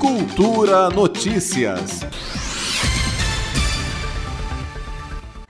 Cultura Notícias.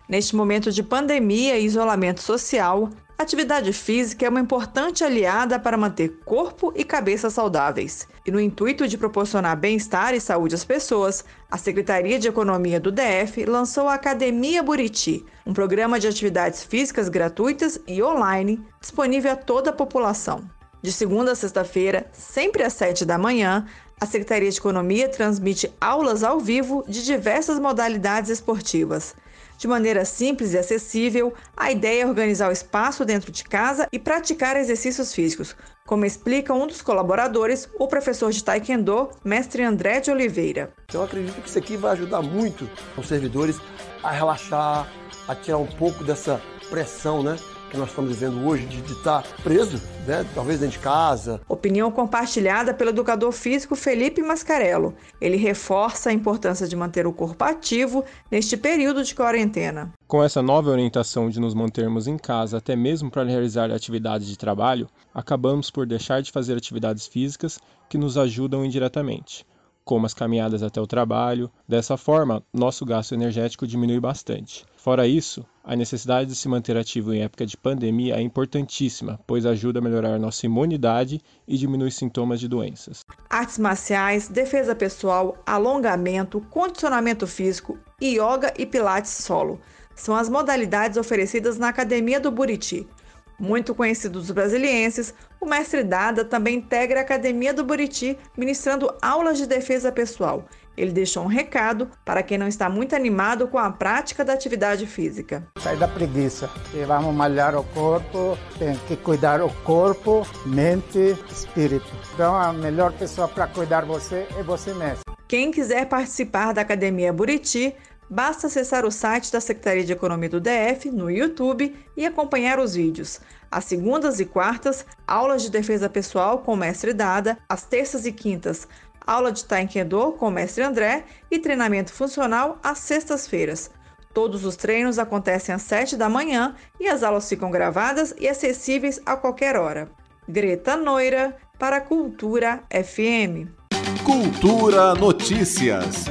Neste momento de pandemia e isolamento social, atividade física é uma importante aliada para manter corpo e cabeça saudáveis. E no intuito de proporcionar bem-estar e saúde às pessoas, a Secretaria de Economia do DF lançou a Academia Buriti, um programa de atividades físicas gratuitas e online disponível a toda a população. De segunda a sexta-feira, sempre às sete da manhã, a Secretaria de Economia transmite aulas ao vivo de diversas modalidades esportivas. De maneira simples e acessível, a ideia é organizar o espaço dentro de casa e praticar exercícios físicos, como explica um dos colaboradores, o professor de Taekwondo, mestre André de Oliveira. Eu acredito que isso aqui vai ajudar muito os servidores a relaxar, a tirar um pouco dessa pressão, né? Que nós estamos vivendo hoje de estar preso, né, talvez dentro de casa. Opinião compartilhada pelo educador físico Felipe Mascarello. Ele reforça a importância de manter o corpo ativo neste período de quarentena. Com essa nova orientação de nos mantermos em casa até mesmo para realizar atividades de trabalho, acabamos por deixar de fazer atividades físicas que nos ajudam indiretamente como as caminhadas até o trabalho. Dessa forma, nosso gasto energético diminui bastante. Fora isso, a necessidade de se manter ativo em época de pandemia é importantíssima, pois ajuda a melhorar nossa imunidade e diminui sintomas de doenças. Artes marciais, defesa pessoal, alongamento, condicionamento físico, yoga e pilates solo são as modalidades oferecidas na Academia do Buriti. Muito conhecido dos brasilienses, o mestre Dada também integra a Academia do Buriti, ministrando aulas de defesa pessoal. Ele deixou um recado para quem não está muito animado com a prática da atividade física. Sai da preguiça. E vamos malhar o corpo, tem que cuidar o corpo, mente, espírito. Então a melhor pessoa para cuidar você é você mesmo. Quem quiser participar da Academia Buriti, basta acessar o site da Secretaria de Economia do DF no YouTube e acompanhar os vídeos. Às segundas e quartas, aulas de defesa pessoal com mestre Dada, às terças e quintas, aula de Taekwondo com mestre André e treinamento funcional às sextas-feiras. Todos os treinos acontecem às 7 da manhã e as aulas ficam gravadas e acessíveis a qualquer hora. Greta Noira, para Cultura FM. Cultura Notícias.